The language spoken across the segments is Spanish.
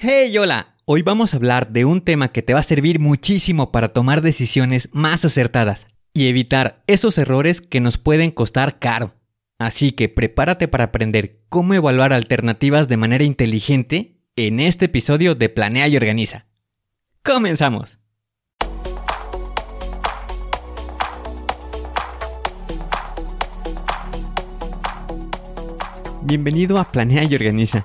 Hey, hola. Hoy vamos a hablar de un tema que te va a servir muchísimo para tomar decisiones más acertadas y evitar esos errores que nos pueden costar caro. Así que prepárate para aprender cómo evaluar alternativas de manera inteligente en este episodio de Planea y Organiza. ¡Comenzamos! Bienvenido a Planea y Organiza.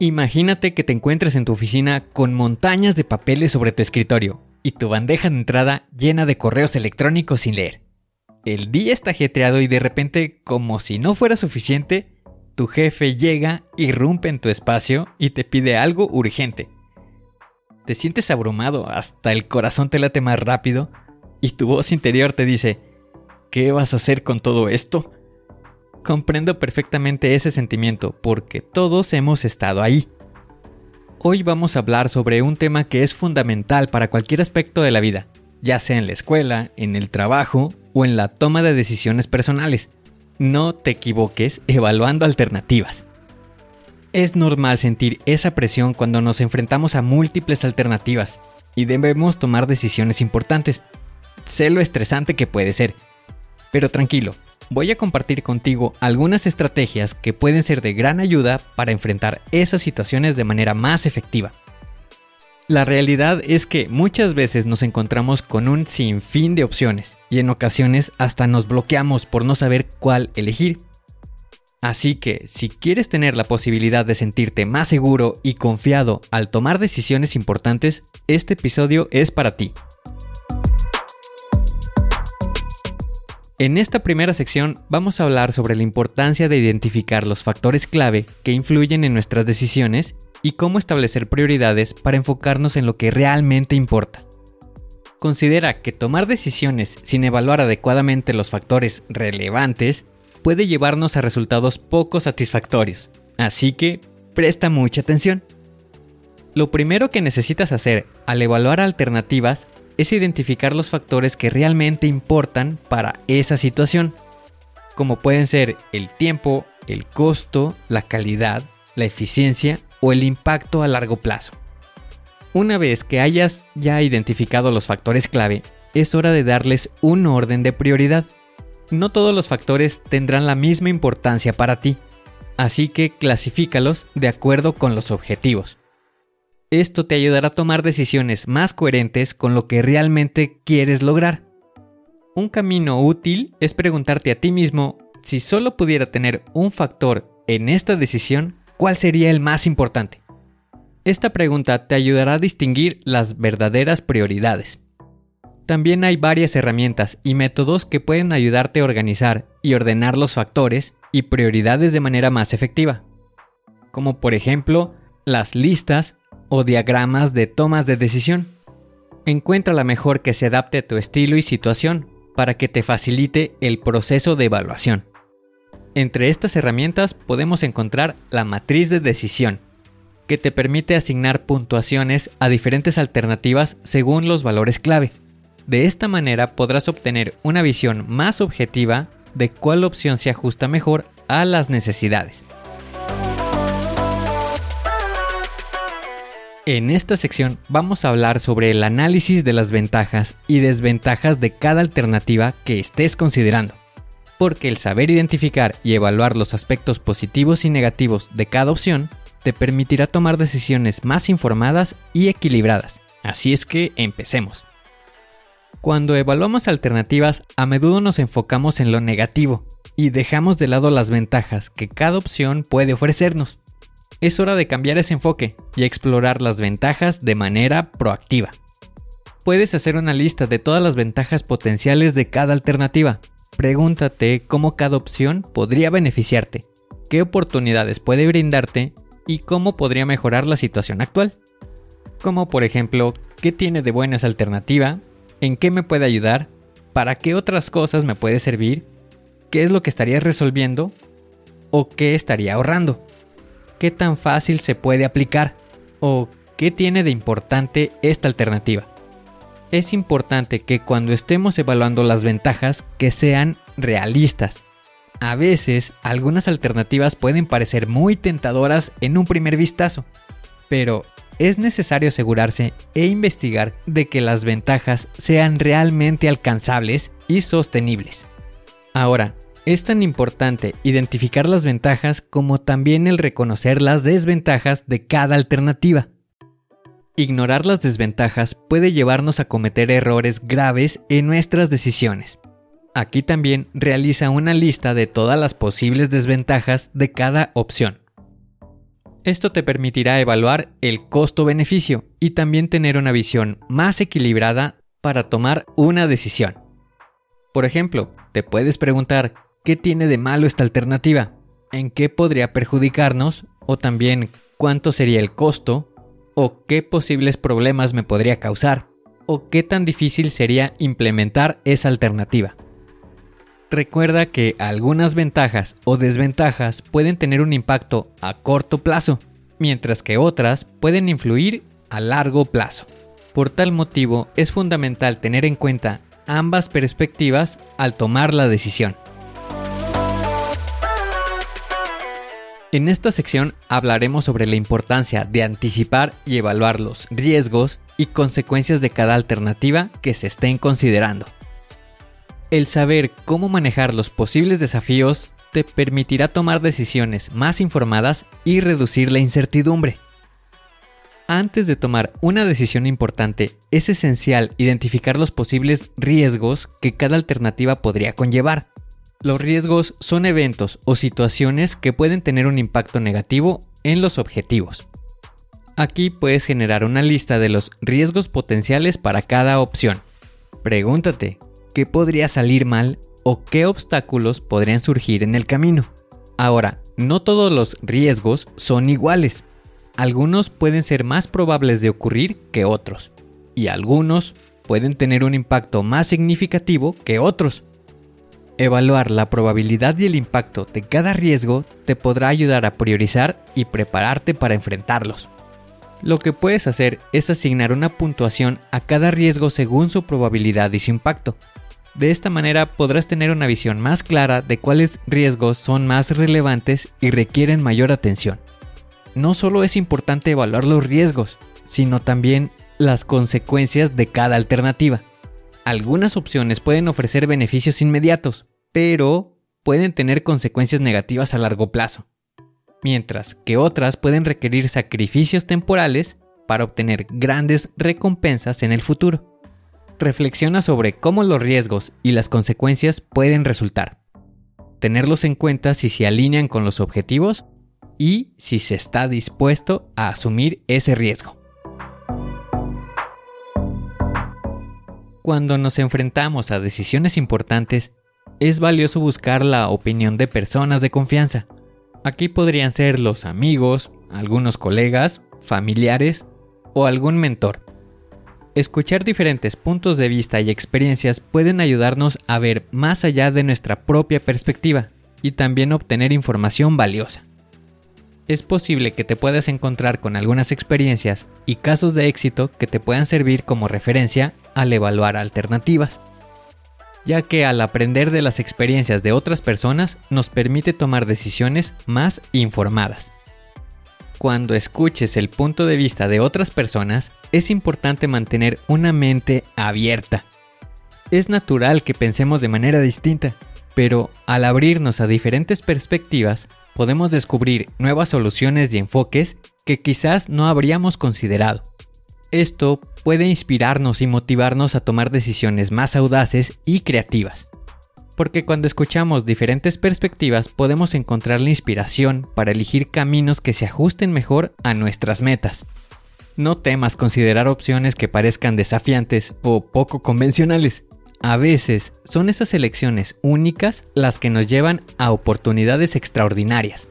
Imagínate que te encuentres en tu oficina con montañas de papeles sobre tu escritorio y tu bandeja de entrada llena de correos electrónicos sin leer. El día está ajetreado y de repente, como si no fuera suficiente, tu jefe llega, irrumpe en tu espacio y te pide algo urgente. Te sientes abrumado, hasta el corazón te late más rápido y tu voz interior te dice, ¿qué vas a hacer con todo esto? Comprendo perfectamente ese sentimiento porque todos hemos estado ahí. Hoy vamos a hablar sobre un tema que es fundamental para cualquier aspecto de la vida, ya sea en la escuela, en el trabajo o en la toma de decisiones personales. No te equivoques evaluando alternativas. Es normal sentir esa presión cuando nos enfrentamos a múltiples alternativas y debemos tomar decisiones importantes. Sé lo estresante que puede ser. Pero tranquilo, voy a compartir contigo algunas estrategias que pueden ser de gran ayuda para enfrentar esas situaciones de manera más efectiva. La realidad es que muchas veces nos encontramos con un sinfín de opciones y en ocasiones hasta nos bloqueamos por no saber cuál elegir. Así que si quieres tener la posibilidad de sentirte más seguro y confiado al tomar decisiones importantes, este episodio es para ti. En esta primera sección vamos a hablar sobre la importancia de identificar los factores clave que influyen en nuestras decisiones y cómo establecer prioridades para enfocarnos en lo que realmente importa. Considera que tomar decisiones sin evaluar adecuadamente los factores relevantes puede llevarnos a resultados poco satisfactorios, así que presta mucha atención. Lo primero que necesitas hacer al evaluar alternativas es identificar los factores que realmente importan para esa situación, como pueden ser el tiempo, el costo, la calidad, la eficiencia o el impacto a largo plazo. Una vez que hayas ya identificado los factores clave, es hora de darles un orden de prioridad. No todos los factores tendrán la misma importancia para ti, así que clasifícalos de acuerdo con los objetivos. Esto te ayudará a tomar decisiones más coherentes con lo que realmente quieres lograr. Un camino útil es preguntarte a ti mismo si solo pudiera tener un factor en esta decisión, ¿cuál sería el más importante? Esta pregunta te ayudará a distinguir las verdaderas prioridades. También hay varias herramientas y métodos que pueden ayudarte a organizar y ordenar los factores y prioridades de manera más efectiva, como por ejemplo las listas o diagramas de tomas de decisión. Encuentra la mejor que se adapte a tu estilo y situación para que te facilite el proceso de evaluación. Entre estas herramientas podemos encontrar la matriz de decisión, que te permite asignar puntuaciones a diferentes alternativas según los valores clave. De esta manera podrás obtener una visión más objetiva de cuál opción se ajusta mejor a las necesidades. En esta sección vamos a hablar sobre el análisis de las ventajas y desventajas de cada alternativa que estés considerando. Porque el saber identificar y evaluar los aspectos positivos y negativos de cada opción te permitirá tomar decisiones más informadas y equilibradas. Así es que empecemos. Cuando evaluamos alternativas, a menudo nos enfocamos en lo negativo y dejamos de lado las ventajas que cada opción puede ofrecernos es hora de cambiar ese enfoque y explorar las ventajas de manera proactiva. Puedes hacer una lista de todas las ventajas potenciales de cada alternativa. Pregúntate cómo cada opción podría beneficiarte, qué oportunidades puede brindarte y cómo podría mejorar la situación actual. Como por ejemplo, qué tiene de buena esa alternativa, en qué me puede ayudar, para qué otras cosas me puede servir, qué es lo que estaría resolviendo o qué estaría ahorrando qué tan fácil se puede aplicar o qué tiene de importante esta alternativa. Es importante que cuando estemos evaluando las ventajas que sean realistas. A veces algunas alternativas pueden parecer muy tentadoras en un primer vistazo, pero es necesario asegurarse e investigar de que las ventajas sean realmente alcanzables y sostenibles. Ahora, es tan importante identificar las ventajas como también el reconocer las desventajas de cada alternativa. Ignorar las desventajas puede llevarnos a cometer errores graves en nuestras decisiones. Aquí también realiza una lista de todas las posibles desventajas de cada opción. Esto te permitirá evaluar el costo-beneficio y también tener una visión más equilibrada para tomar una decisión. Por ejemplo, te puedes preguntar ¿Qué tiene de malo esta alternativa? ¿En qué podría perjudicarnos? O también, ¿cuánto sería el costo? ¿O qué posibles problemas me podría causar? ¿O qué tan difícil sería implementar esa alternativa? Recuerda que algunas ventajas o desventajas pueden tener un impacto a corto plazo, mientras que otras pueden influir a largo plazo. Por tal motivo es fundamental tener en cuenta ambas perspectivas al tomar la decisión. En esta sección hablaremos sobre la importancia de anticipar y evaluar los riesgos y consecuencias de cada alternativa que se estén considerando. El saber cómo manejar los posibles desafíos te permitirá tomar decisiones más informadas y reducir la incertidumbre. Antes de tomar una decisión importante, es esencial identificar los posibles riesgos que cada alternativa podría conllevar los riesgos son eventos o situaciones que pueden tener un impacto negativo en los objetivos. Aquí puedes generar una lista de los riesgos potenciales para cada opción. Pregúntate, ¿qué podría salir mal o qué obstáculos podrían surgir en el camino? Ahora, no todos los riesgos son iguales. Algunos pueden ser más probables de ocurrir que otros, y algunos pueden tener un impacto más significativo que otros. Evaluar la probabilidad y el impacto de cada riesgo te podrá ayudar a priorizar y prepararte para enfrentarlos. Lo que puedes hacer es asignar una puntuación a cada riesgo según su probabilidad y su impacto. De esta manera podrás tener una visión más clara de cuáles riesgos son más relevantes y requieren mayor atención. No solo es importante evaluar los riesgos, sino también las consecuencias de cada alternativa. Algunas opciones pueden ofrecer beneficios inmediatos, pero pueden tener consecuencias negativas a largo plazo, mientras que otras pueden requerir sacrificios temporales para obtener grandes recompensas en el futuro. Reflexiona sobre cómo los riesgos y las consecuencias pueden resultar. Tenerlos en cuenta si se alinean con los objetivos y si se está dispuesto a asumir ese riesgo. Cuando nos enfrentamos a decisiones importantes, es valioso buscar la opinión de personas de confianza. Aquí podrían ser los amigos, algunos colegas, familiares o algún mentor. Escuchar diferentes puntos de vista y experiencias pueden ayudarnos a ver más allá de nuestra propia perspectiva y también obtener información valiosa. Es posible que te puedas encontrar con algunas experiencias y casos de éxito que te puedan servir como referencia al evaluar alternativas, ya que al aprender de las experiencias de otras personas nos permite tomar decisiones más informadas. Cuando escuches el punto de vista de otras personas, es importante mantener una mente abierta. Es natural que pensemos de manera distinta, pero al abrirnos a diferentes perspectivas, podemos descubrir nuevas soluciones y enfoques que quizás no habríamos considerado. Esto puede inspirarnos y motivarnos a tomar decisiones más audaces y creativas. Porque cuando escuchamos diferentes perspectivas podemos encontrar la inspiración para elegir caminos que se ajusten mejor a nuestras metas. No temas considerar opciones que parezcan desafiantes o poco convencionales. A veces son esas elecciones únicas las que nos llevan a oportunidades extraordinarias.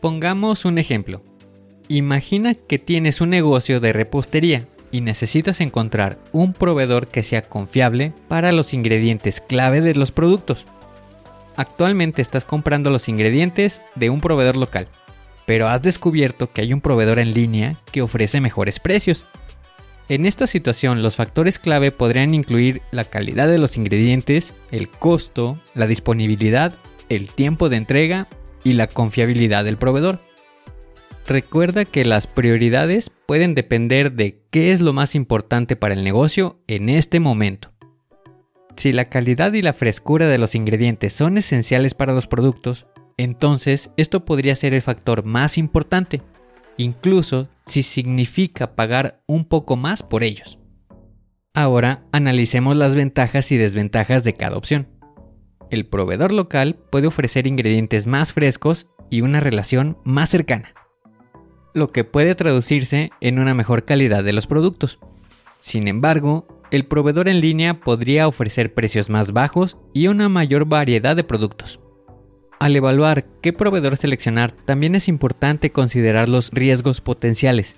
Pongamos un ejemplo. Imagina que tienes un negocio de repostería y necesitas encontrar un proveedor que sea confiable para los ingredientes clave de los productos. Actualmente estás comprando los ingredientes de un proveedor local, pero has descubierto que hay un proveedor en línea que ofrece mejores precios. En esta situación los factores clave podrían incluir la calidad de los ingredientes, el costo, la disponibilidad, el tiempo de entrega y la confiabilidad del proveedor. Recuerda que las prioridades pueden depender de qué es lo más importante para el negocio en este momento. Si la calidad y la frescura de los ingredientes son esenciales para los productos, entonces esto podría ser el factor más importante, incluso si significa pagar un poco más por ellos. Ahora analicemos las ventajas y desventajas de cada opción. El proveedor local puede ofrecer ingredientes más frescos y una relación más cercana lo que puede traducirse en una mejor calidad de los productos. Sin embargo, el proveedor en línea podría ofrecer precios más bajos y una mayor variedad de productos. Al evaluar qué proveedor seleccionar, también es importante considerar los riesgos potenciales.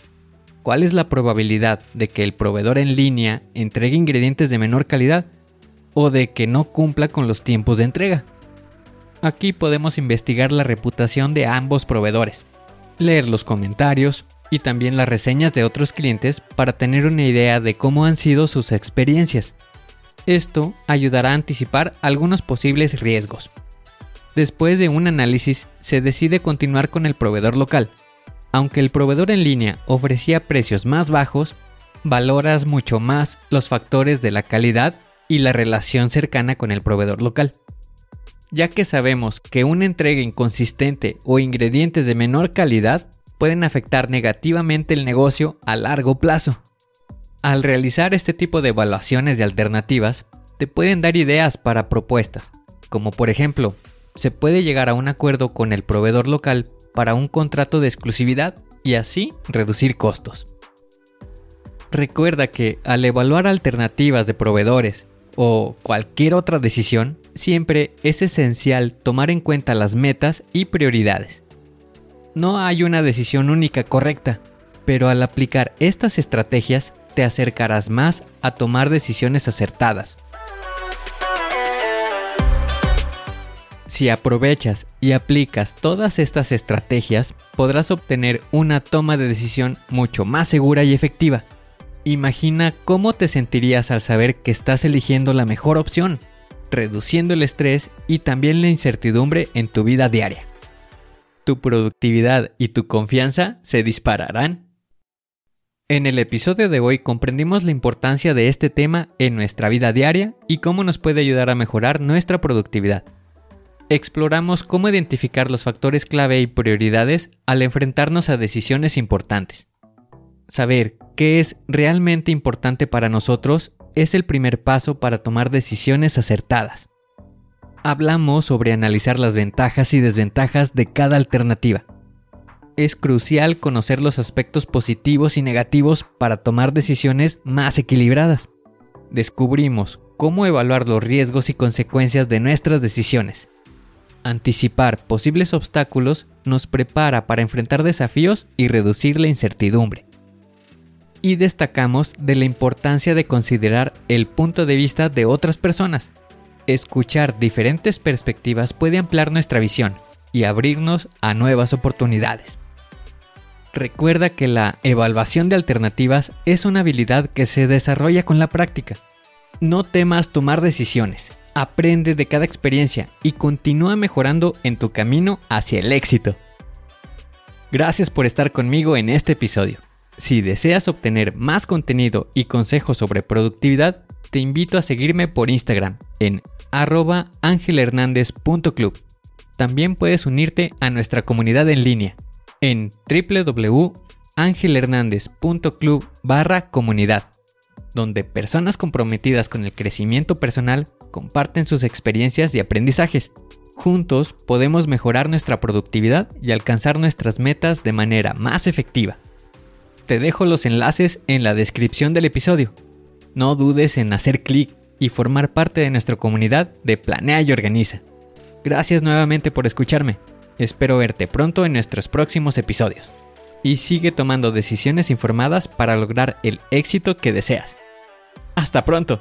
¿Cuál es la probabilidad de que el proveedor en línea entregue ingredientes de menor calidad o de que no cumpla con los tiempos de entrega? Aquí podemos investigar la reputación de ambos proveedores leer los comentarios y también las reseñas de otros clientes para tener una idea de cómo han sido sus experiencias. Esto ayudará a anticipar algunos posibles riesgos. Después de un análisis, se decide continuar con el proveedor local. Aunque el proveedor en línea ofrecía precios más bajos, valoras mucho más los factores de la calidad y la relación cercana con el proveedor local ya que sabemos que una entrega inconsistente o ingredientes de menor calidad pueden afectar negativamente el negocio a largo plazo. Al realizar este tipo de evaluaciones de alternativas, te pueden dar ideas para propuestas, como por ejemplo, se puede llegar a un acuerdo con el proveedor local para un contrato de exclusividad y así reducir costos. Recuerda que al evaluar alternativas de proveedores o cualquier otra decisión, siempre es esencial tomar en cuenta las metas y prioridades. No hay una decisión única correcta, pero al aplicar estas estrategias te acercarás más a tomar decisiones acertadas. Si aprovechas y aplicas todas estas estrategias, podrás obtener una toma de decisión mucho más segura y efectiva. Imagina cómo te sentirías al saber que estás eligiendo la mejor opción reduciendo el estrés y también la incertidumbre en tu vida diaria. Tu productividad y tu confianza se dispararán. En el episodio de hoy comprendimos la importancia de este tema en nuestra vida diaria y cómo nos puede ayudar a mejorar nuestra productividad. Exploramos cómo identificar los factores clave y prioridades al enfrentarnos a decisiones importantes. Saber qué es realmente importante para nosotros es el primer paso para tomar decisiones acertadas. Hablamos sobre analizar las ventajas y desventajas de cada alternativa. Es crucial conocer los aspectos positivos y negativos para tomar decisiones más equilibradas. Descubrimos cómo evaluar los riesgos y consecuencias de nuestras decisiones. Anticipar posibles obstáculos nos prepara para enfrentar desafíos y reducir la incertidumbre y destacamos de la importancia de considerar el punto de vista de otras personas. Escuchar diferentes perspectivas puede ampliar nuestra visión y abrirnos a nuevas oportunidades. Recuerda que la evaluación de alternativas es una habilidad que se desarrolla con la práctica. No temas tomar decisiones. Aprende de cada experiencia y continúa mejorando en tu camino hacia el éxito. Gracias por estar conmigo en este episodio. Si deseas obtener más contenido y consejos sobre productividad, te invito a seguirme por Instagram en arroba angelhernandez.club. También puedes unirte a nuestra comunidad en línea en www.angelhernandez.club barra comunidad, donde personas comprometidas con el crecimiento personal comparten sus experiencias y aprendizajes. Juntos podemos mejorar nuestra productividad y alcanzar nuestras metas de manera más efectiva. Te dejo los enlaces en la descripción del episodio. No dudes en hacer clic y formar parte de nuestra comunidad de Planea y Organiza. Gracias nuevamente por escucharme. Espero verte pronto en nuestros próximos episodios. Y sigue tomando decisiones informadas para lograr el éxito que deseas. Hasta pronto.